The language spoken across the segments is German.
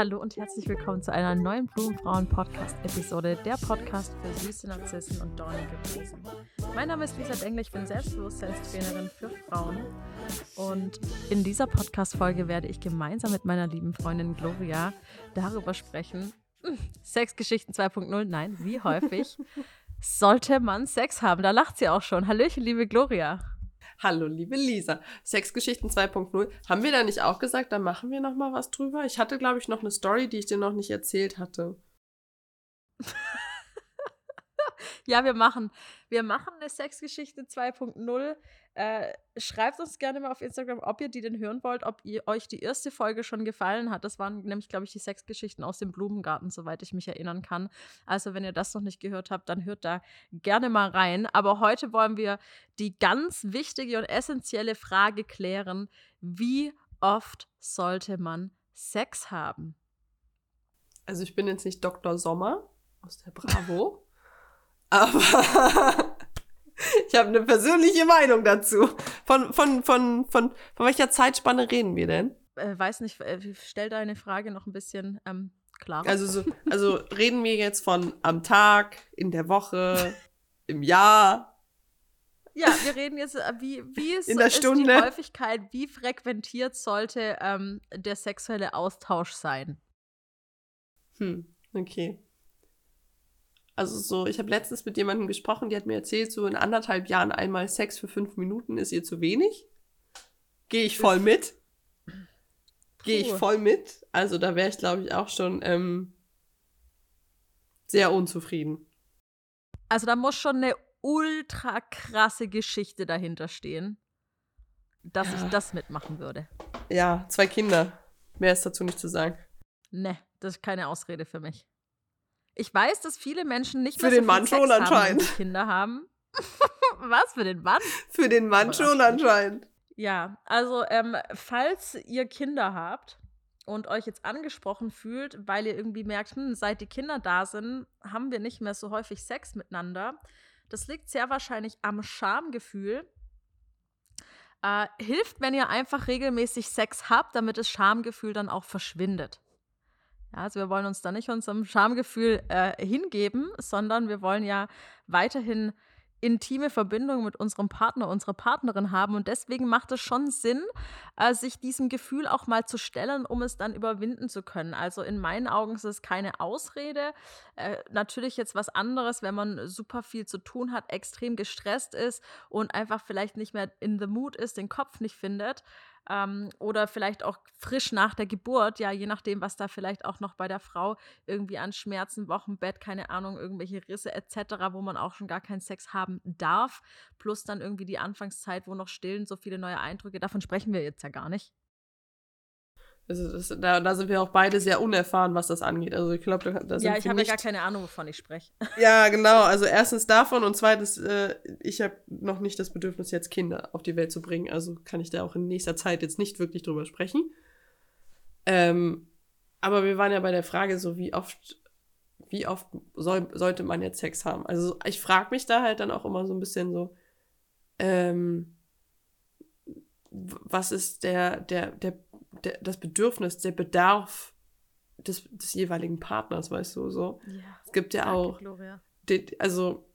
Hallo und herzlich willkommen zu einer neuen Blumenfrauen-Podcast-Episode, der Podcast für süße Narzissen und dornige Rosen. Mein Name ist Lisa Dengle, ich bin Selbstbewusstseinstrainerin für Frauen und in dieser Podcast-Folge werde ich gemeinsam mit meiner lieben Freundin Gloria darüber sprechen, Sexgeschichten 2.0, nein, wie häufig sollte man Sex haben? Da lacht sie auch schon. Hallöchen, liebe Gloria. Hallo, liebe Lisa. Sexgeschichten 2.0. Haben wir da nicht auch gesagt, da machen wir noch mal was drüber? Ich hatte, glaube ich, noch eine Story, die ich dir noch nicht erzählt hatte. ja, wir machen, wir machen eine Sexgeschichte 2.0. Äh, schreibt uns gerne mal auf Instagram, ob ihr die denn hören wollt, ob ihr euch die erste Folge schon gefallen hat. Das waren nämlich, glaube ich, die Sexgeschichten aus dem Blumengarten, soweit ich mich erinnern kann. Also, wenn ihr das noch nicht gehört habt, dann hört da gerne mal rein. Aber heute wollen wir die ganz wichtige und essentielle Frage klären: Wie oft sollte man Sex haben? Also, ich bin jetzt nicht Dr. Sommer aus der Bravo. Aber ich habe eine persönliche Meinung dazu. Von, von, von, von, von welcher Zeitspanne reden wir denn? Äh, weiß nicht, äh, stell deine Frage noch ein bisschen ähm, klarer. Also, so, also reden wir jetzt von am Tag, in der Woche, im Jahr? Ja, wir reden jetzt, äh, wie, wie ist, ist die Häufigkeit, wie frequentiert sollte ähm, der sexuelle Austausch sein? Hm, okay. Also so, ich habe letztens mit jemandem gesprochen, die hat mir erzählt, so in anderthalb Jahren einmal Sex für fünf Minuten ist ihr zu wenig. Gehe ich voll mit. Gehe ich voll mit. Also da wäre ich, glaube ich, auch schon ähm, sehr unzufrieden. Also da muss schon eine ultra krasse Geschichte dahinter stehen, dass ja. ich das mitmachen würde. Ja, zwei Kinder. Mehr ist dazu nicht zu sagen. Ne, das ist keine Ausrede für mich. Ich weiß, dass viele Menschen nicht für mehr so den Mann Sex schon anscheinend haben, Kinder haben. Was für den Mann? Für den Mann schon anscheinend. Ja, also ähm, falls ihr Kinder habt und euch jetzt angesprochen fühlt, weil ihr irgendwie merkt, hm, seit die Kinder da sind, haben wir nicht mehr so häufig Sex miteinander. Das liegt sehr wahrscheinlich am Schamgefühl. Äh, hilft, wenn ihr einfach regelmäßig Sex habt, damit das Schamgefühl dann auch verschwindet. Ja, also wir wollen uns da nicht unserem Schamgefühl äh, hingeben, sondern wir wollen ja weiterhin intime Verbindung mit unserem Partner, unserer Partnerin haben. Und deswegen macht es schon Sinn, äh, sich diesem Gefühl auch mal zu stellen, um es dann überwinden zu können. Also in meinen Augen ist es keine Ausrede. Äh, natürlich jetzt was anderes, wenn man super viel zu tun hat, extrem gestresst ist und einfach vielleicht nicht mehr in the mood ist, den Kopf nicht findet ähm, oder vielleicht auch frisch nach der Geburt, ja, je nachdem, was da vielleicht auch noch bei der Frau irgendwie an Schmerzen, Wochenbett, keine Ahnung, irgendwelche Risse etc., wo man auch schon gar keinen Sex haben darf, plus dann irgendwie die Anfangszeit, wo noch stillen so viele neue Eindrücke, davon sprechen wir jetzt ja gar nicht. Also das, da, da, sind wir auch beide sehr unerfahren, was das angeht. Also ich glaube, da, da Ja, ich habe ja gar keine Ahnung, wovon ich spreche. Ja, genau. Also erstens davon und zweitens, äh, ich habe noch nicht das Bedürfnis, jetzt Kinder auf die Welt zu bringen. Also kann ich da auch in nächster Zeit jetzt nicht wirklich drüber sprechen. Ähm, aber wir waren ja bei der Frage so, wie oft, wie oft soll, sollte man jetzt Sex haben? Also ich frage mich da halt dann auch immer so ein bisschen so, ähm, was ist der, der, der der, das Bedürfnis, der Bedarf des, des jeweiligen Partners, weißt du, so. Ja, es gibt ja auch, die, also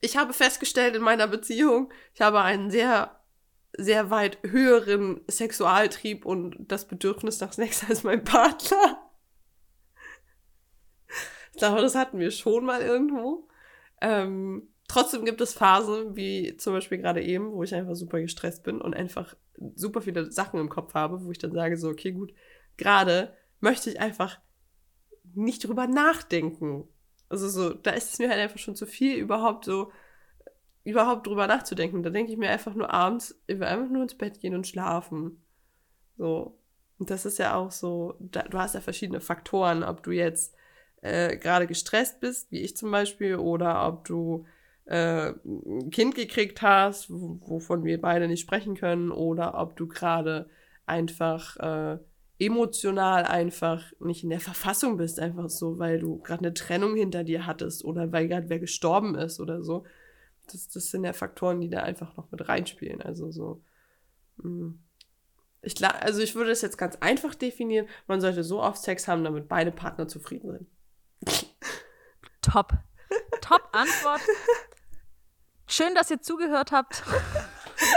ich habe festgestellt in meiner Beziehung, ich habe einen sehr, sehr weit höheren Sexualtrieb und das Bedürfnis nach Sex als mein Partner. Ich glaube, das hatten wir schon mal irgendwo. Ähm, trotzdem gibt es Phasen, wie zum Beispiel gerade eben, wo ich einfach super gestresst bin und einfach super viele Sachen im Kopf habe, wo ich dann sage, so, okay, gut, gerade möchte ich einfach nicht drüber nachdenken. Also so, da ist es mir halt einfach schon zu viel, überhaupt so, überhaupt drüber nachzudenken. Da denke ich mir einfach nur abends, ich will einfach nur ins Bett gehen und schlafen. So. Und das ist ja auch so, da, du hast ja verschiedene Faktoren, ob du jetzt äh, gerade gestresst bist, wie ich zum Beispiel, oder ob du äh, ein Kind gekriegt hast, wovon wir beide nicht sprechen können, oder ob du gerade einfach äh, emotional einfach nicht in der Verfassung bist, einfach so, weil du gerade eine Trennung hinter dir hattest oder weil gerade wer gestorben ist oder so. Das, das sind ja Faktoren, die da einfach noch mit reinspielen. Also so. Mh. Mm. Ich, also ich würde das jetzt ganz einfach definieren. Man sollte so oft Sex haben, damit beide Partner zufrieden sind. Top. Top Antwort. Schön, dass ihr zugehört habt.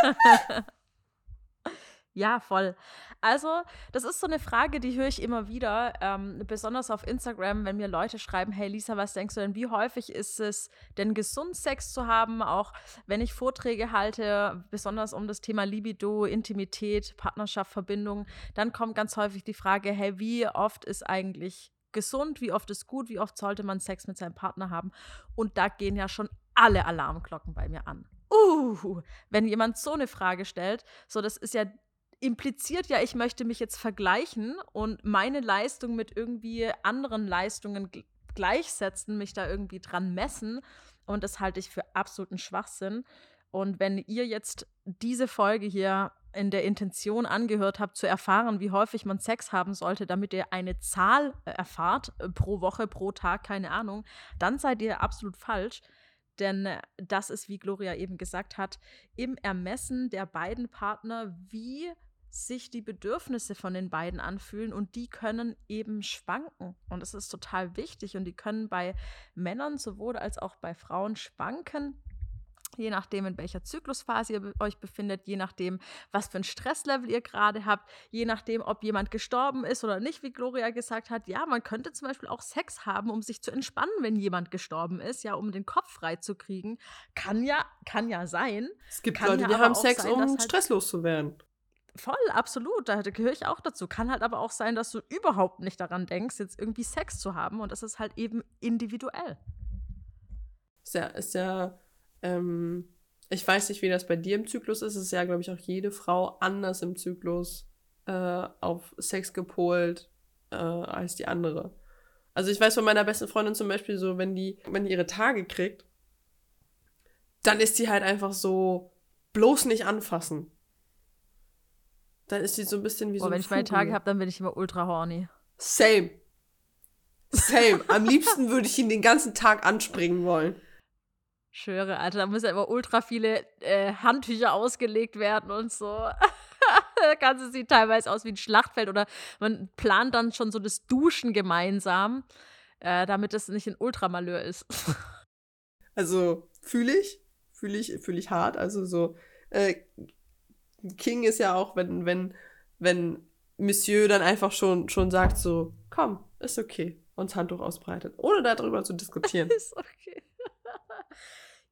ja, voll. Also, das ist so eine Frage, die höre ich immer wieder, ähm, besonders auf Instagram, wenn mir Leute schreiben, hey Lisa, was denkst du denn, wie häufig ist es denn gesund, Sex zu haben? Auch wenn ich Vorträge halte, besonders um das Thema Libido, Intimität, Partnerschaft, Verbindung, dann kommt ganz häufig die Frage, hey, wie oft ist eigentlich gesund, wie oft ist gut, wie oft sollte man Sex mit seinem Partner haben? Und da gehen ja schon alle Alarmglocken bei mir an. Uh, wenn jemand so eine Frage stellt, so das ist ja impliziert ja, ich möchte mich jetzt vergleichen und meine Leistung mit irgendwie anderen Leistungen gleichsetzen, mich da irgendwie dran messen. Und das halte ich für absoluten Schwachsinn. Und wenn ihr jetzt diese Folge hier in der Intention angehört habt, zu erfahren, wie häufig man Sex haben sollte, damit ihr eine Zahl äh, erfahrt, äh, pro Woche, pro Tag, keine Ahnung, dann seid ihr absolut falsch. Denn äh, das ist, wie Gloria eben gesagt hat, im Ermessen der beiden Partner, wie sich die Bedürfnisse von den beiden anfühlen und die können eben schwanken. Und das ist total wichtig und die können bei Männern sowohl als auch bei Frauen schwanken. Je nachdem, in welcher Zyklusphase ihr euch befindet, je nachdem, was für ein Stresslevel ihr gerade habt, je nachdem, ob jemand gestorben ist oder nicht, wie Gloria gesagt hat. Ja, man könnte zum Beispiel auch Sex haben, um sich zu entspannen, wenn jemand gestorben ist, ja, um den Kopf frei zu kriegen. Kann ja, kann ja sein. Es gibt Leute, ja die haben Sex, sein, um halt stresslos zu werden. Voll, absolut. Da gehöre ich auch dazu. Kann halt aber auch sein, dass du überhaupt nicht daran denkst, jetzt irgendwie Sex zu haben. Und das ist halt eben individuell. Ist ja, ist ja, ähm, ich weiß nicht, wie das bei dir im Zyklus ist. Es ist ja, glaube ich, auch jede Frau anders im Zyklus äh, auf Sex gepolt äh, als die andere. Also ich weiß von meiner besten Freundin zum Beispiel so, wenn die, wenn die ihre Tage kriegt, dann ist die halt einfach so, bloß nicht anfassen. Dann ist sie so ein bisschen wie Boah, so. Wenn ich meine Tage habe, dann bin ich immer ultra horny. Same. Same. Am liebsten würde ich ihn den ganzen Tag anspringen wollen. Schwöre, Alter, da müssen ja immer ultra viele äh, Handtücher ausgelegt werden und so. da Ganze sieht teilweise aus wie ein Schlachtfeld oder man plant dann schon so das Duschen gemeinsam, äh, damit es nicht ein Ultramalheur ist. also fühle ich, fühle ich, fühle ich hart. Also so äh, King ist ja auch, wenn, wenn, wenn Monsieur dann einfach schon, schon sagt so, komm, ist okay, uns Handtuch ausbreitet, ohne darüber zu diskutieren. ist okay.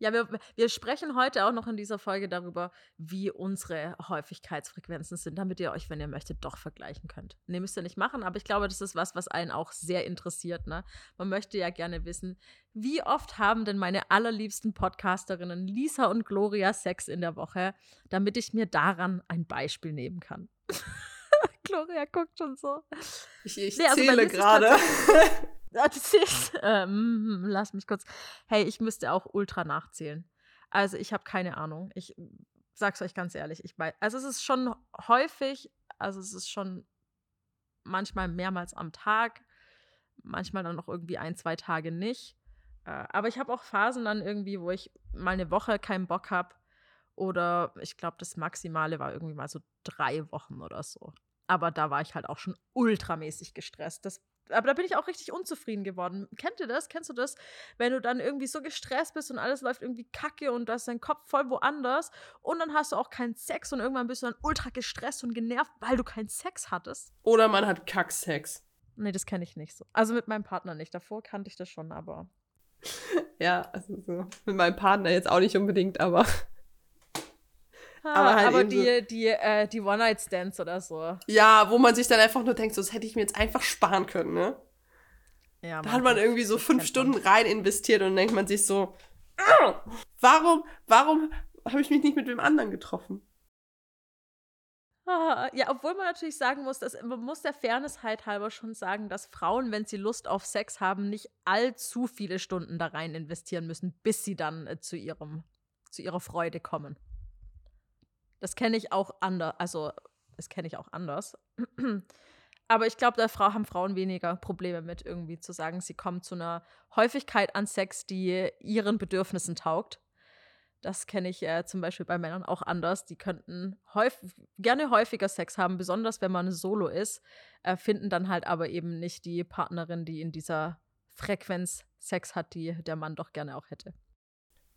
Ja, wir, wir sprechen heute auch noch in dieser Folge darüber, wie unsere Häufigkeitsfrequenzen sind, damit ihr euch, wenn ihr möchtet, doch vergleichen könnt. Ne, müsst ihr nicht machen, aber ich glaube, das ist was, was einen auch sehr interessiert. Ne? Man möchte ja gerne wissen, wie oft haben denn meine allerliebsten Podcasterinnen Lisa und Gloria Sex in der Woche, damit ich mir daran ein Beispiel nehmen kann. Gloria guckt schon so. Ich, ich nee, also zähle gerade. Ähm, lass mich kurz. Hey, ich müsste auch ultra nachzählen. Also ich habe keine Ahnung. Ich sag's euch ganz ehrlich. Ich weiß, also es ist schon häufig, also es ist schon manchmal mehrmals am Tag, manchmal dann noch irgendwie ein, zwei Tage nicht. Äh, aber ich habe auch Phasen dann irgendwie, wo ich mal eine Woche keinen Bock habe. Oder ich glaube, das Maximale war irgendwie mal so drei Wochen oder so. Aber da war ich halt auch schon ultramäßig gestresst. Das aber da bin ich auch richtig unzufrieden geworden. Kennt ihr das? Kennst du das? Wenn du dann irgendwie so gestresst bist und alles läuft irgendwie kacke und du hast deinen Kopf voll woanders und dann hast du auch keinen Sex und irgendwann bist du dann ultra gestresst und genervt, weil du keinen Sex hattest. Oder man hat Kacksex. Nee, das kenne ich nicht so. Also mit meinem Partner nicht. Davor kannte ich das schon, aber. ja, also so. Mit meinem Partner jetzt auch nicht unbedingt, aber. Aber, halt aber die, die, äh, die One-Night-Stands oder so. Ja, wo man sich dann einfach nur denkt, so, das hätte ich mir jetzt einfach sparen können, ne? Ja, da hat man irgendwie so fünf Stunden rein investiert und dann denkt man sich so, warum, warum habe ich mich nicht mit wem anderen getroffen? Ah, ja, obwohl man natürlich sagen muss, dass man muss der Fairness halt halber schon sagen, dass Frauen, wenn sie Lust auf Sex haben, nicht allzu viele Stunden da rein investieren müssen, bis sie dann äh, zu ihrem zu ihrer Freude kommen. Das kenne ich auch anders, also das kenne ich auch anders. Aber ich glaube, da haben Frauen weniger Probleme mit, irgendwie zu sagen, sie kommen zu einer Häufigkeit an Sex, die ihren Bedürfnissen taugt. Das kenne ich äh, zum Beispiel bei Männern auch anders. Die könnten häufig, gerne häufiger Sex haben, besonders wenn man solo ist, äh, finden dann halt aber eben nicht die Partnerin, die in dieser Frequenz Sex hat, die der Mann doch gerne auch hätte.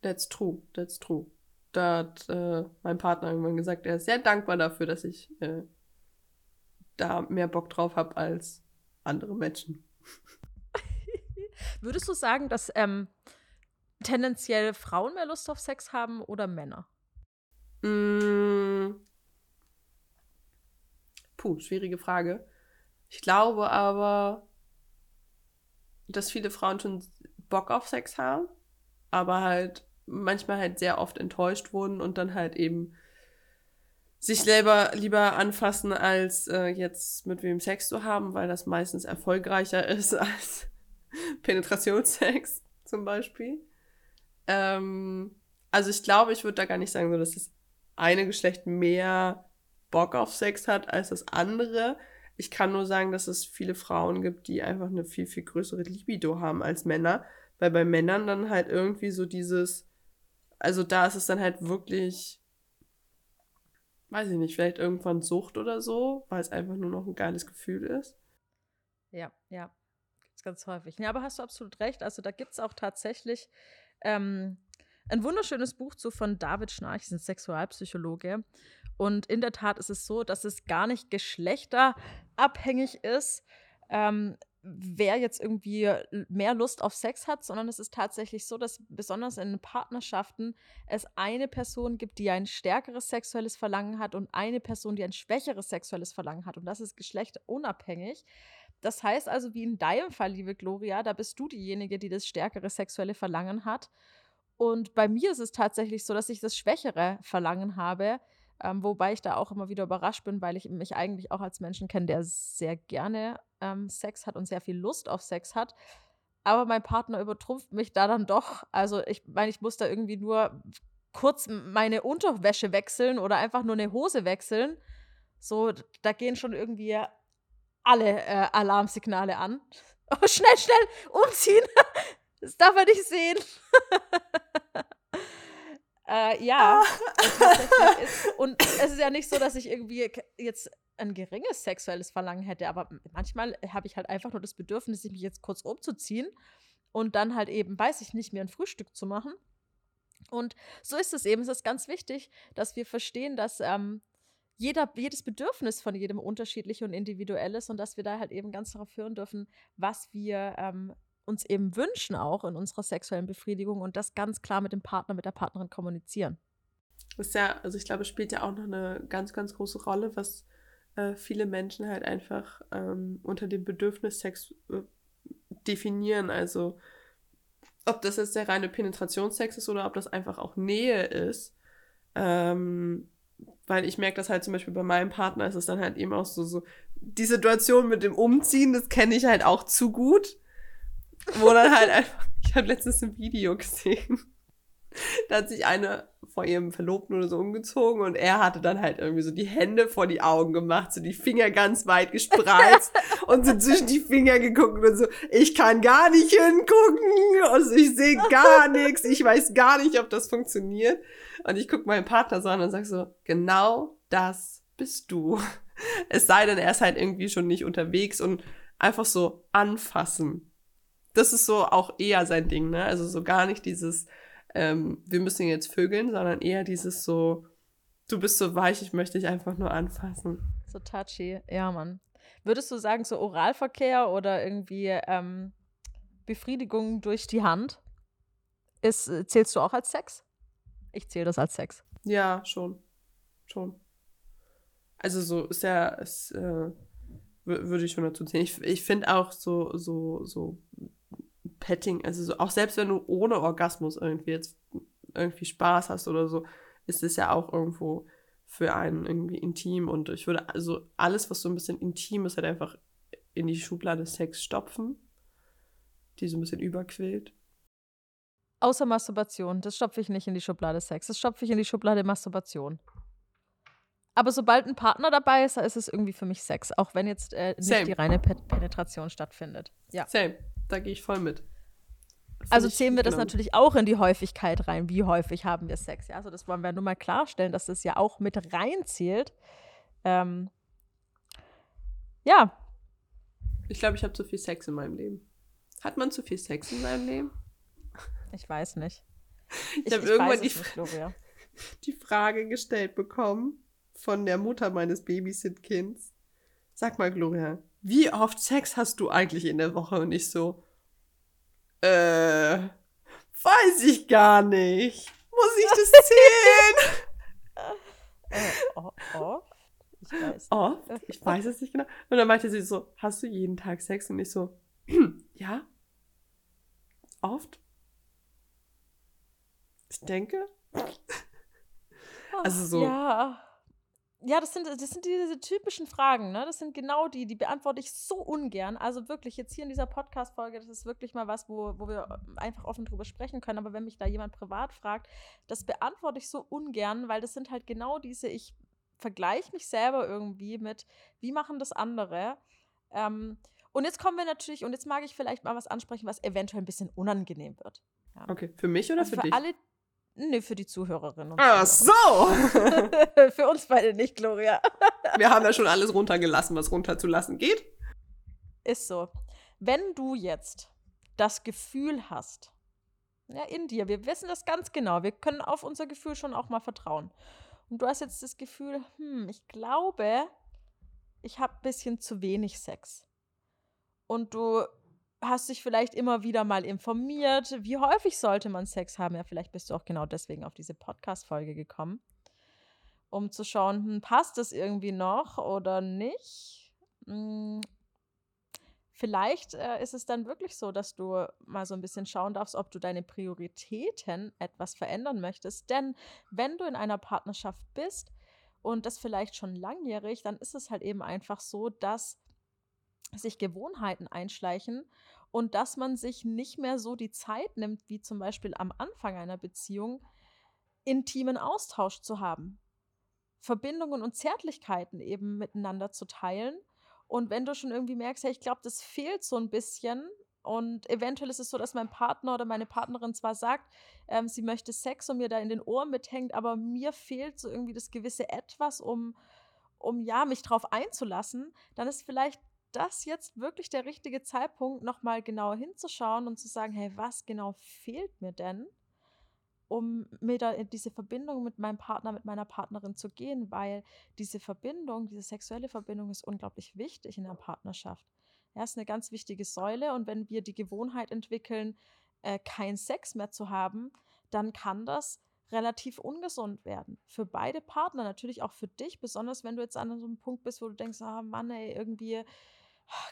That's true, that's true. Da hat äh, mein Partner irgendwann gesagt, er ist sehr dankbar dafür, dass ich äh, da mehr Bock drauf habe als andere Menschen. Würdest du sagen, dass ähm, tendenziell Frauen mehr Lust auf Sex haben oder Männer? Mm. Puh, schwierige Frage. Ich glaube aber, dass viele Frauen schon Bock auf Sex haben, aber halt manchmal halt sehr oft enttäuscht wurden und dann halt eben sich selber lieber anfassen, als äh, jetzt mit wem Sex zu haben, weil das meistens erfolgreicher ist als Penetrationssex zum Beispiel. Ähm, also ich glaube, ich würde da gar nicht sagen, so, dass das eine Geschlecht mehr Bock auf Sex hat als das andere. Ich kann nur sagen, dass es viele Frauen gibt, die einfach eine viel, viel größere Libido haben als Männer. Weil bei Männern dann halt irgendwie so dieses, also da ist es dann halt wirklich, weiß ich nicht, vielleicht irgendwann Sucht oder so, weil es einfach nur noch ein geiles Gefühl ist. Ja, ja. Gibt's ganz häufig. Ja, aber hast du absolut recht. Also da gibt es auch tatsächlich ähm, ein wunderschönes Buch zu von David Schnarch, ein Sexualpsychologe. Und in der Tat ist es so, dass es gar nicht geschlechterabhängig ist, ähm, wer jetzt irgendwie mehr Lust auf Sex hat, sondern es ist tatsächlich so, dass besonders in Partnerschaften es eine Person gibt, die ein stärkeres sexuelles Verlangen hat und eine Person, die ein schwächeres sexuelles Verlangen hat. Und das ist geschlechterunabhängig. Das heißt also, wie in deinem Fall, liebe Gloria, da bist du diejenige, die das stärkere sexuelle Verlangen hat. Und bei mir ist es tatsächlich so, dass ich das schwächere Verlangen habe, ähm, wobei ich da auch immer wieder überrascht bin, weil ich mich eigentlich auch als Menschen kenne, der sehr gerne ähm, Sex hat und sehr viel Lust auf Sex hat. Aber mein Partner übertrumpft mich da dann doch. Also ich meine, ich muss da irgendwie nur kurz meine Unterwäsche wechseln oder einfach nur eine Hose wechseln. So, da gehen schon irgendwie alle äh, Alarmsignale an. Oh, schnell, schnell, umziehen. Das darf er nicht sehen. Äh, ja. Ah. Ist, und es ist ja nicht so, dass ich irgendwie jetzt ein geringes sexuelles Verlangen hätte, aber manchmal habe ich halt einfach nur das Bedürfnis, mich jetzt kurz umzuziehen und dann halt eben, weiß ich nicht, mir ein Frühstück zu machen. Und so ist es eben. Es ist ganz wichtig, dass wir verstehen, dass ähm, jeder, jedes Bedürfnis von jedem unterschiedlich und individuell ist und dass wir da halt eben ganz darauf hören dürfen, was wir ähm, uns eben wünschen, auch in unserer sexuellen Befriedigung und das ganz klar mit dem Partner, mit der Partnerin kommunizieren. Das ist ja, also ich glaube, spielt ja auch noch eine ganz, ganz große Rolle, was äh, viele Menschen halt einfach ähm, unter dem Bedürfnis Sex äh, definieren. Also ob das jetzt der reine Penetrationssex ist oder ob das einfach auch Nähe ist. Ähm, weil ich merke das halt zum Beispiel bei meinem Partner ist es dann halt eben auch so, so die Situation mit dem Umziehen, das kenne ich halt auch zu gut. Wo dann halt einfach, ich habe letztens ein Video gesehen. Da hat sich eine vor ihrem Verlobten oder so umgezogen und er hatte dann halt irgendwie so die Hände vor die Augen gemacht, so die Finger ganz weit gespreizt und so zwischen die Finger geguckt und so, ich kann gar nicht hingucken, also ich sehe gar nichts, ich weiß gar nicht, ob das funktioniert. Und ich gucke meinen Partner so an und sag so, genau das bist du. Es sei denn, er ist halt irgendwie schon nicht unterwegs und einfach so anfassen das ist so auch eher sein Ding, ne? Also so gar nicht dieses, ähm, wir müssen jetzt vögeln, sondern eher dieses so, du bist so weich, ich möchte dich einfach nur anfassen. So touchy, ja, Mann. Würdest du sagen, so Oralverkehr oder irgendwie ähm, Befriedigung durch die Hand, ist, äh, zählst du auch als Sex? Ich zähle das als Sex. Ja, schon. Schon. Also so ist ja, ist, äh, würde ich schon dazu zählen. Ich, ich finde auch so, so, so Petting, also so, auch selbst wenn du ohne Orgasmus irgendwie jetzt irgendwie Spaß hast oder so, ist es ja auch irgendwo für einen irgendwie intim und ich würde also alles, was so ein bisschen intim ist, halt einfach in die Schublade Sex stopfen, die so ein bisschen überquillt. Außer Masturbation, das stopfe ich nicht in die Schublade Sex, das stopfe ich in die Schublade Masturbation. Aber sobald ein Partner dabei ist, ist es irgendwie für mich Sex, auch wenn jetzt äh, nicht Same. die reine Pe Penetration stattfindet. Ja. Same. Da gehe ich voll mit. Also ich zählen wir das genau. natürlich auch in die Häufigkeit rein. Wie häufig haben wir Sex? Ja, also das wollen wir nur mal klarstellen, dass das ja auch mit reinzählt. Ähm, ja, Ich glaube, ich habe zu viel Sex in meinem Leben. Hat man zu viel Sex in seinem Leben? ich weiß nicht. Ich, habe irgendwann die, nicht, die Frage gestellt bekommen von der Mutter meines Babysit-Kinds. Sag mal, Gloria, wie oft Sex hast du eigentlich in der Woche? Und ich so, äh, weiß ich gar nicht. Muss ich das zählen? Äh, oh, oh. Ich weiß. Oft? Ich weiß es nicht genau. Und dann meinte sie so, hast du jeden Tag Sex? Und ich so, ja. Oft? Ich denke. Also so- Ja. Ja, das sind, das sind diese typischen Fragen, ne? Das sind genau die, die beantworte ich so ungern. Also wirklich, jetzt hier in dieser Podcast-Folge, das ist wirklich mal was, wo, wo wir einfach offen drüber sprechen können. Aber wenn mich da jemand privat fragt, das beantworte ich so ungern, weil das sind halt genau diese, ich vergleiche mich selber irgendwie mit, wie machen das andere? Ähm, und jetzt kommen wir natürlich, und jetzt mag ich vielleicht mal was ansprechen, was eventuell ein bisschen unangenehm wird. Okay, für mich oder Also für, für dich? alle, nee, für die Zuhörerinnen Ach so! Für uns beide nicht, Gloria. Wir haben ja schon alles runtergelassen, was runterzulassen geht. Ist so. Wenn du jetzt das Gefühl hast, ja, in dir, wir wissen das ganz genau, wir können auf unser Gefühl schon auch mal vertrauen. Und du hast jetzt das Gefühl, hm, ich glaube, ich habe ein bisschen zu wenig Sex. Und du hast dich vielleicht immer wieder mal informiert, wie häufig sollte man Sex haben. Ja, vielleicht bist du auch genau deswegen auf diese Podcast-Folge gekommen, um zu schauen, hm, passt das irgendwie noch oder nicht. Hm, Vielleicht äh, ist es dann wirklich so, dass du mal so ein bisschen schauen darfst, ob du deine Prioritäten etwas verändern möchtest. Denn wenn du in einer Partnerschaft bist und das vielleicht schon langjährig, dann ist es halt eben einfach so, dass sich Gewohnheiten einschleichen und dass man sich nicht mehr so die Zeit nimmt, wie zum Beispiel am Anfang einer Beziehung, intimen Austausch zu haben. Verbindungen und Zärtlichkeiten eben miteinander zu teilen. Und wenn du schon irgendwie merkst, hey, ich glaube, das fehlt so ein bisschen und eventuell ist es so, dass mein Partner oder meine Partnerin zwar sagt, ähm, sie möchte Sex und mir da in den Ohren mithängt, aber mir fehlt so irgendwie das gewisse Etwas, um, um ja, mich drauf einzulassen, dann ist vielleicht das jetzt wirklich der richtige Zeitpunkt, nochmal genauer hinzuschauen und zu sagen, hey, was genau fehlt mir denn? um mir da in diese Verbindung mit meinem Partner, mit meiner Partnerin zu gehen, weil diese Verbindung, diese sexuelle Verbindung ist unglaublich wichtig in der Partnerschaft. Ja, ist eine ganz wichtige Säule und wenn wir die Gewohnheit entwickeln, äh, keinen Sex mehr zu haben, dann kann das relativ ungesund werden. Für beide Partner, natürlich auch für dich, besonders wenn du jetzt an so einem Punkt bist, wo du denkst, ah Mann, ey, irgendwie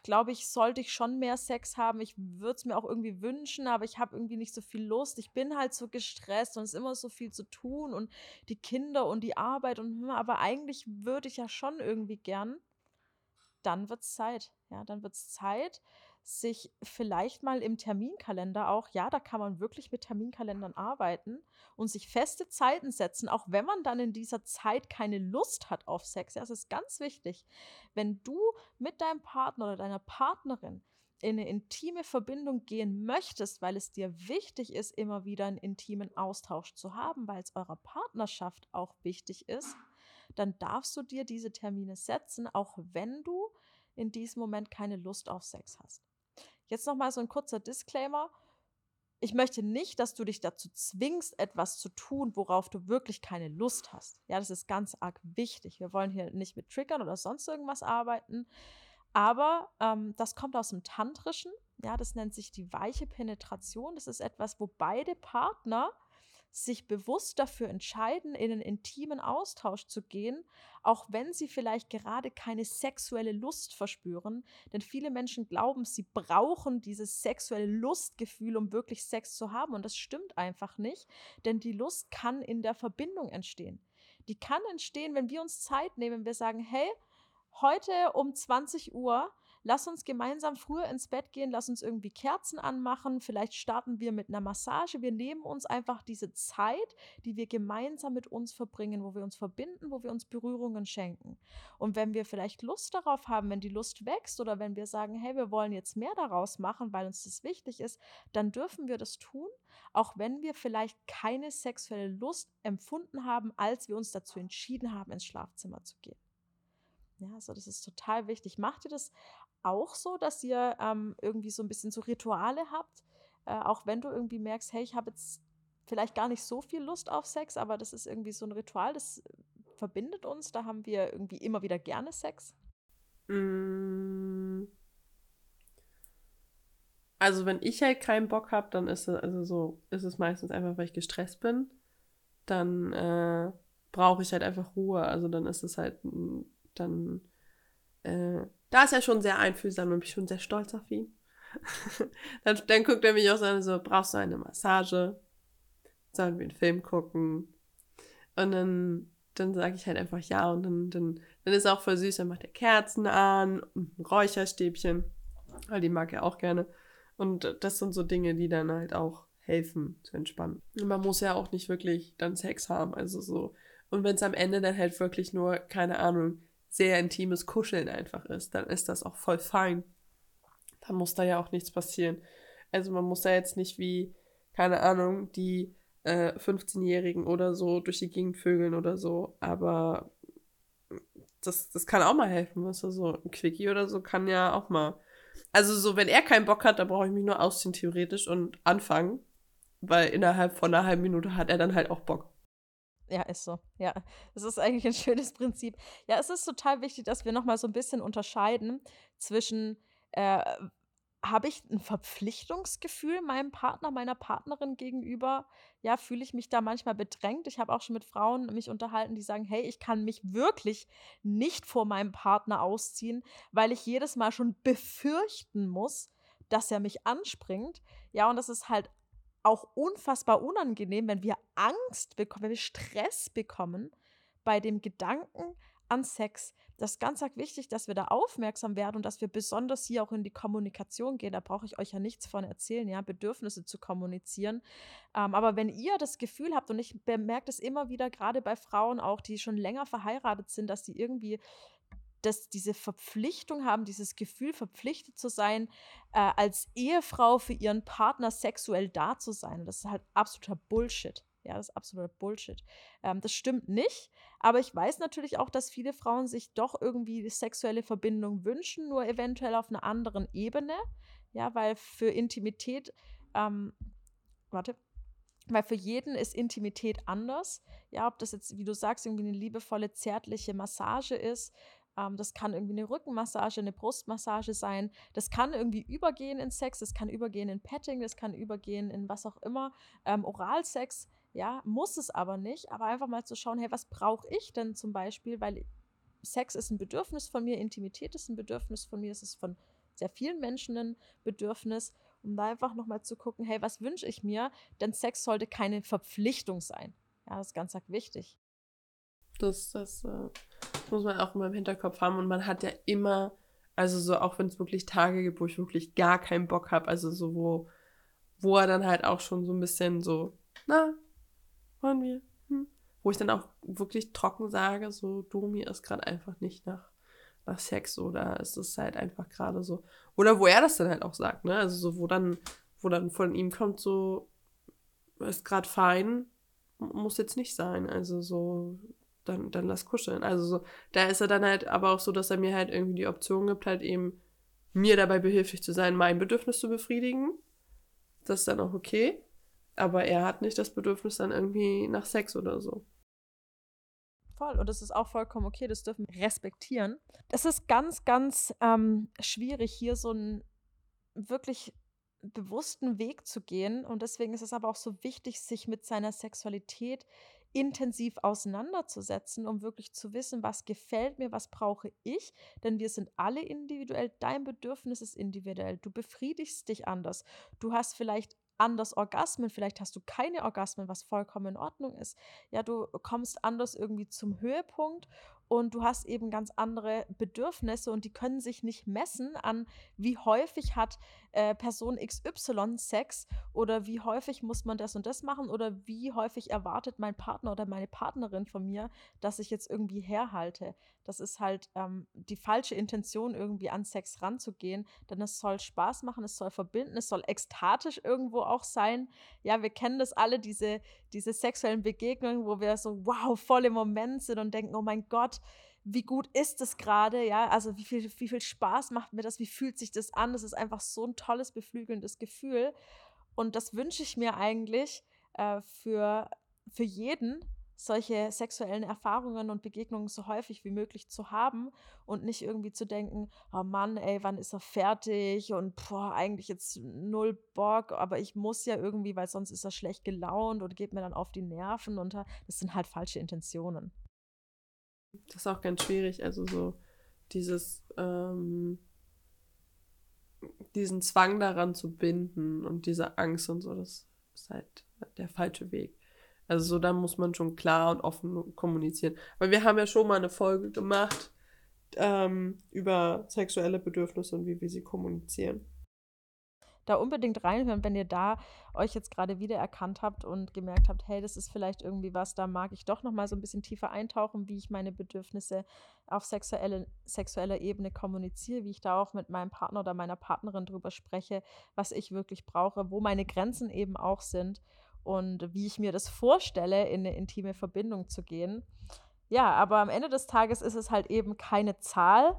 glaube ich, sollte ich schon mehr Sex haben. Ich würde es mir auch irgendwie wünschen, aber ich habe irgendwie nicht so viel Lust. Ich bin halt so gestresst und es ist immer so viel zu tun und die Kinder und die Arbeit und hm, aber eigentlich würde ich ja schon irgendwie gern. Dann wird es Zeit. Ja, dann wird es Zeit, sich vielleicht mal im Terminkalender auch, ja, da kann man wirklich mit Terminkalendern arbeiten und sich feste Zeiten setzen, auch wenn man dann in dieser Zeit keine Lust hat auf Sex. Ja, es ist ganz wichtig, wenn du mit deinem Partner oder deiner Partnerin in eine intime Verbindung gehen möchtest, weil es dir wichtig ist, immer wieder einen intimen Austausch zu haben, weil es eurer Partnerschaft auch wichtig ist, dann darfst du dir diese Termine setzen, auch wenn du in diesem Moment keine Lust auf Sex hast. Jetzt noch mal so ein kurzer Disclaimer. Ich möchte nicht, dass du dich dazu zwingst, etwas zu tun, worauf du wirklich keine Lust hast. Ja, das ist ganz arg wichtig. Wir wollen hier nicht mit Triggern oder sonst irgendwas arbeiten. Aber ähm, das kommt aus dem Tantrischen. Ja, das nennt sich die weiche Penetration. Das ist etwas, wo beide Partner sich bewusst dafür entscheiden, in einen intimen Austausch zu gehen, auch wenn sie vielleicht gerade keine sexuelle Lust verspüren. Denn viele Menschen glauben, sie brauchen dieses sexuelle Lustgefühl, um wirklich Sex zu haben. Und das stimmt einfach nicht, denn die Lust kann in der Verbindung entstehen. Die kann entstehen, wenn wir uns Zeit nehmen, wir sagen, hey, heute um 20 Uhr lass uns gemeinsam früher ins Bett gehen, lass uns irgendwie Kerzen anmachen, vielleicht starten wir mit einer Massage, wir nehmen uns einfach diese Zeit, die wir gemeinsam mit uns verbringen, wo wir uns verbinden, wo wir uns Berührungen schenken. Und wenn wir vielleicht Lust darauf haben, wenn die Lust wächst oder wenn wir sagen, hey, wir wollen jetzt mehr daraus machen, weil uns das wichtig ist, dann dürfen wir das tun, auch wenn wir vielleicht keine sexuelle Lust empfunden haben, als wir uns dazu entschieden haben, ins Schlafzimmer zu gehen. Ja, also das ist total wichtig. Macht ihr das auch so, dass ihr ähm, irgendwie so ein bisschen so Rituale habt? Äh, auch wenn du irgendwie merkst, hey, ich habe jetzt vielleicht gar nicht so viel Lust auf Sex, aber das ist irgendwie so ein Ritual, das verbindet uns. Da haben wir irgendwie immer wieder gerne Sex. Mm. Also wenn ich halt keinen Bock habe, dann ist es also so ist es meistens einfach, weil ich gestresst bin. Dann äh, brauche ich halt einfach Ruhe. Also dann ist es halt dann, äh, da ist er schon sehr einfühlsam und bin schon sehr stolz auf ihn. dann, dann guckt er mich auch so an, so, brauchst du eine Massage? Sollen wir einen Film gucken? Und dann, dann sage ich halt einfach ja und dann, dann, dann ist er auch voll süß, dann macht er Kerzen an und ein Räucherstäbchen, weil die mag er auch gerne. Und das sind so Dinge, die dann halt auch helfen zu entspannen. Und man muss ja auch nicht wirklich dann Sex haben, also so. Und wenn es am Ende dann halt wirklich nur, keine Ahnung, sehr intimes Kuscheln einfach ist, dann ist das auch voll fein. Dann muss da ja auch nichts passieren. Also man muss da jetzt nicht wie, keine Ahnung, die äh, 15-Jährigen oder so durch die Gegend vögeln oder so, aber das, das kann auch mal helfen, weißt du, so ein Quickie oder so kann ja auch mal. Also so, wenn er keinen Bock hat, dann brauche ich mich nur ausziehen theoretisch und anfangen, weil innerhalb von einer halben Minute hat er dann halt auch Bock. Ja, ist so. Ja, es ist eigentlich ein schönes Prinzip. Ja, es ist total wichtig, dass wir nochmal so ein bisschen unterscheiden zwischen, äh, habe ich ein Verpflichtungsgefühl meinem Partner, meiner Partnerin gegenüber? Ja, fühle ich mich da manchmal bedrängt? Ich habe auch schon mit Frauen mich unterhalten, die sagen, hey, ich kann mich wirklich nicht vor meinem Partner ausziehen, weil ich jedes Mal schon befürchten muss, dass er mich anspringt. Ja, und das ist halt auch unfassbar unangenehm, wenn wir Angst bekommen, wenn wir Stress bekommen bei dem Gedanken an Sex. Das ist ganz arg wichtig, dass wir da aufmerksam werden und dass wir besonders hier auch in die Kommunikation gehen. Da brauche ich euch ja nichts von erzählen, ja, Bedürfnisse zu kommunizieren. Ähm, aber wenn ihr das Gefühl habt, und ich bemerke das immer wieder, gerade bei Frauen auch, die schon länger verheiratet sind, dass sie irgendwie dass diese Verpflichtung haben, dieses Gefühl, verpflichtet zu sein, äh, als Ehefrau für ihren Partner sexuell da zu sein. Das ist halt absoluter Bullshit. Ja, das ist absoluter Bullshit. Ähm, das stimmt nicht. Aber ich weiß natürlich auch, dass viele Frauen sich doch irgendwie sexuelle Verbindung wünschen, nur eventuell auf einer anderen Ebene. Ja, weil für Intimität, ähm, warte, weil für jeden ist Intimität anders. Ja, ob das jetzt, wie du sagst, irgendwie eine liebevolle, zärtliche Massage ist ähm, das kann irgendwie eine Rückenmassage, eine Brustmassage sein. Das kann irgendwie übergehen in Sex, das kann übergehen in Petting, das kann übergehen in was auch immer. Ähm, Oralsex, ja, muss es aber nicht. Aber einfach mal zu schauen, hey, was brauche ich denn zum Beispiel? Weil Sex ist ein Bedürfnis von mir, Intimität ist ein Bedürfnis von mir, es ist von sehr vielen Menschen ein Bedürfnis, um da einfach nochmal zu gucken, hey, was wünsche ich mir? Denn Sex sollte keine Verpflichtung sein. Ja, das ist ganz wichtig. Das, das äh, muss man auch immer im Hinterkopf haben. Und man hat ja immer, also so, auch wenn es wirklich Tage gibt, wo ich wirklich gar keinen Bock habe, also so, wo, wo er dann halt auch schon so ein bisschen so, na, wollen wir? Hm? Wo ich dann auch wirklich trocken sage, so, du, mir ist gerade einfach nicht nach, nach Sex oder es ist halt einfach gerade so. Oder wo er das dann halt auch sagt, ne? Also so, wo dann, wo dann von ihm kommt, so, ist gerade fein, muss jetzt nicht sein. Also so, dann, dann lass kuscheln. Also so, da ist er dann halt aber auch so, dass er mir halt irgendwie die Option gibt, halt eben mir dabei behilflich zu sein, mein Bedürfnis zu befriedigen. Das ist dann auch okay. Aber er hat nicht das Bedürfnis dann irgendwie nach Sex oder so. Voll. Und das ist auch vollkommen okay, das dürfen wir respektieren. Es ist ganz, ganz ähm, schwierig, hier so einen wirklich bewussten Weg zu gehen. Und deswegen ist es aber auch so wichtig, sich mit seiner Sexualität intensiv auseinanderzusetzen, um wirklich zu wissen, was gefällt mir, was brauche ich. Denn wir sind alle individuell, dein Bedürfnis ist individuell. Du befriedigst dich anders. Du hast vielleicht anders Orgasmen, vielleicht hast du keine Orgasmen, was vollkommen in Ordnung ist. Ja, du kommst anders irgendwie zum Höhepunkt und du hast eben ganz andere Bedürfnisse und die können sich nicht messen an, wie häufig hat äh, Person XY Sex oder wie häufig muss man das und das machen oder wie häufig erwartet mein Partner oder meine Partnerin von mir, dass ich jetzt irgendwie herhalte. Das ist halt ähm, die falsche Intention, irgendwie an Sex ranzugehen, denn es soll Spaß machen, es soll verbinden, es soll ekstatisch irgendwo auch sein. Ja, wir kennen das alle, diese, diese sexuellen Begegnungen, wo wir so wow, voll im Moment sind und denken, oh mein Gott, wie gut ist es gerade, ja, also wie viel, wie viel Spaß macht mir das, wie fühlt sich das an, das ist einfach so ein tolles, beflügelndes Gefühl. Und das wünsche ich mir eigentlich äh, für, für jeden, solche sexuellen Erfahrungen und Begegnungen so häufig wie möglich zu haben und nicht irgendwie zu denken, oh Mann, ey, wann ist er fertig? Und boah, eigentlich jetzt null Bock, aber ich muss ja irgendwie, weil sonst ist er schlecht gelaunt und geht mir dann auf die Nerven und das sind halt falsche Intentionen. Das ist auch ganz schwierig. Also so dieses, ähm, diesen Zwang daran zu binden und diese Angst und so, das ist halt der falsche Weg. Also so, da muss man schon klar und offen kommunizieren. Weil wir haben ja schon mal eine Folge gemacht ähm, über sexuelle Bedürfnisse und wie wir sie kommunizieren da unbedingt reinhören, wenn ihr da euch jetzt gerade wiedererkannt habt und gemerkt habt, hey, das ist vielleicht irgendwie was, da mag ich doch noch mal so ein bisschen tiefer eintauchen, wie ich meine Bedürfnisse auf sexuelle, sexueller Ebene kommuniziere, wie ich da auch mit meinem Partner oder meiner Partnerin drüber spreche, was ich wirklich brauche, wo meine Grenzen eben auch sind und wie ich mir das vorstelle, in eine intime Verbindung zu gehen. Ja, aber am Ende des Tages ist es halt eben keine Zahl,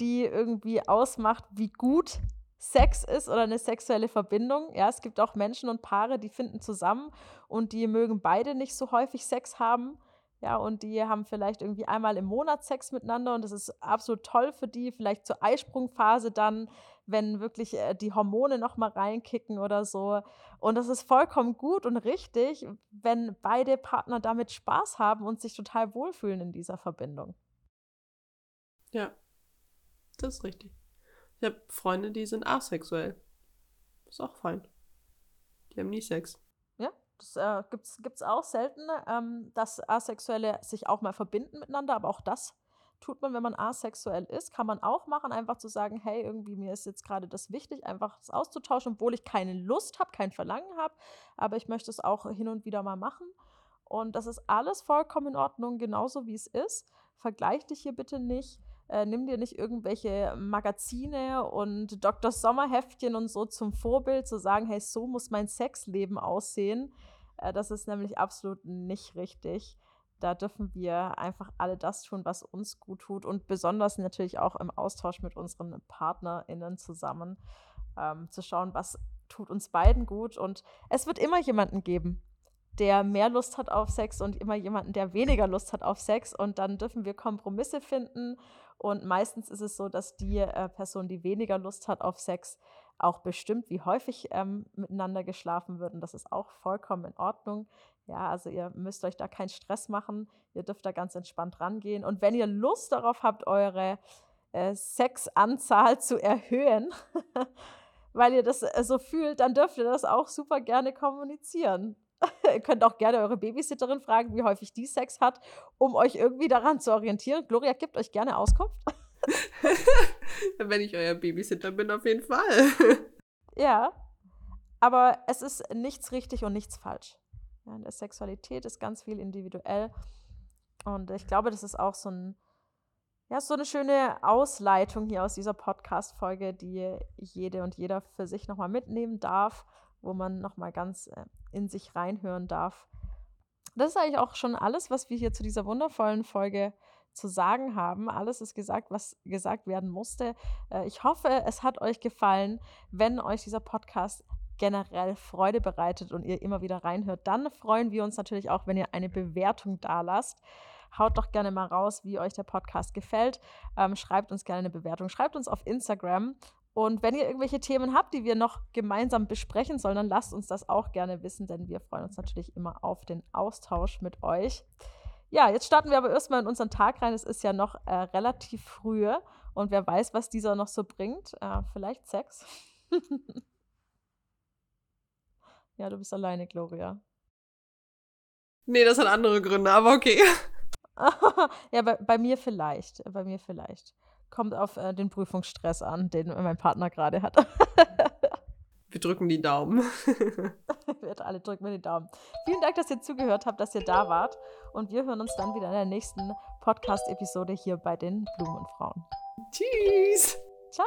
die irgendwie ausmacht, wie gut Sex ist oder eine sexuelle Verbindung. Ja, es gibt auch Menschen und Paare, die finden zusammen und die mögen beide nicht so häufig Sex haben. Ja, und die haben vielleicht irgendwie einmal im Monat Sex miteinander und das ist absolut toll für die, vielleicht zur Eisprungphase dann, wenn wirklich äh, die Hormone nochmal reinkicken oder so. Und das ist vollkommen gut und richtig, wenn beide Partner damit Spaß haben und sich total wohlfühlen in dieser Verbindung. Ja, das ist richtig. Ich habe Freunde, die sind asexuell. Ist auch fein. Die haben nie Sex. Ja, das äh, gibt's, gibt's auch selten, ähm, dass Asexuelle sich auch mal verbinden miteinander, aber auch das tut man, wenn man asexuell ist, kann man auch machen, einfach zu sagen, hey, irgendwie mir ist jetzt gerade das wichtig, einfach das auszutauschen, obwohl ich keine Lust habe, kein Verlangen habe, aber ich möchte es auch hin und wieder mal machen. Und das ist alles vollkommen in Ordnung, genauso wie es ist. Vergleich dich hier bitte nicht äh, nimm dir nicht irgendwelche Magazine und Dr. Sommerheftchen und so zum Vorbild, zu sagen, hey, so muss mein Sexleben aussehen. Äh, das ist nämlich absolut nicht richtig. Da dürfen wir einfach alle das tun, was uns gut tut und besonders natürlich auch im Austausch mit unseren PartnerInnen zusammen ähm, zu schauen, was tut uns beiden gut. Und es wird immer jemanden geben, der mehr Lust hat auf Sex und immer jemanden, der weniger Lust hat auf Sex. Und dann dürfen wir Kompromisse finden und meistens ist es so, dass die äh, Person, die weniger Lust hat auf Sex, auch bestimmt, wie häufig ähm, miteinander geschlafen wird. Und das ist auch vollkommen in Ordnung. Ja, also ihr müsst euch da keinen Stress machen. Ihr dürft da ganz entspannt rangehen. Und wenn ihr Lust darauf habt, eure äh, Sexanzahl zu erhöhen, weil ihr das äh, so fühlt, dann dürft ihr das auch super gerne kommunizieren. Ihr könnt auch gerne eure Babysitterin fragen, wie häufig die Sex hat, um euch irgendwie daran zu orientieren. Gloria gibt euch gerne Auskunft. Wenn ich euer Babysitter bin, auf jeden Fall. ja, aber es ist nichts richtig und nichts falsch. Ja, in der Sexualität ist ganz viel individuell. Und ich glaube, das ist auch so, ein, ja, so eine schöne Ausleitung hier aus dieser Podcast-Folge, die jede und jeder für sich nochmal mitnehmen darf wo man nochmal ganz äh, in sich reinhören darf. Das ist eigentlich auch schon alles, was wir hier zu dieser wundervollen Folge zu sagen haben. Alles ist gesagt, was gesagt werden musste. Äh, ich hoffe, es hat euch gefallen. Wenn euch dieser Podcast generell Freude bereitet und ihr immer wieder reinhört, dann freuen wir uns natürlich auch, wenn ihr eine Bewertung da lasst. Haut doch gerne mal raus, wie euch der Podcast gefällt. Ähm, schreibt uns gerne eine Bewertung. Schreibt uns auf Instagram und wenn ihr irgendwelche Themen habt, die wir noch gemeinsam besprechen sollen, dann lasst uns das auch gerne wissen, denn wir freuen uns natürlich immer auf den Austausch mit euch. Ja, jetzt starten wir aber erstmal in unseren Tag rein. Es ist ja noch äh, relativ früh und wer weiß, was dieser noch so bringt. Äh, vielleicht Sex. ja, du bist alleine, Gloria. Nee, das hat andere Gründe, aber okay. ja, bei, bei mir vielleicht. Bei mir vielleicht. Kommt auf äh, den Prüfungsstress an, den mein Partner gerade hat. Wir drücken die Daumen. wir alle drücken mir die Daumen. Vielen Dank, dass ihr zugehört habt, dass ihr da wart. Und wir hören uns dann wieder in der nächsten Podcast-Episode hier bei den Blumenfrauen. Tschüss. Ciao.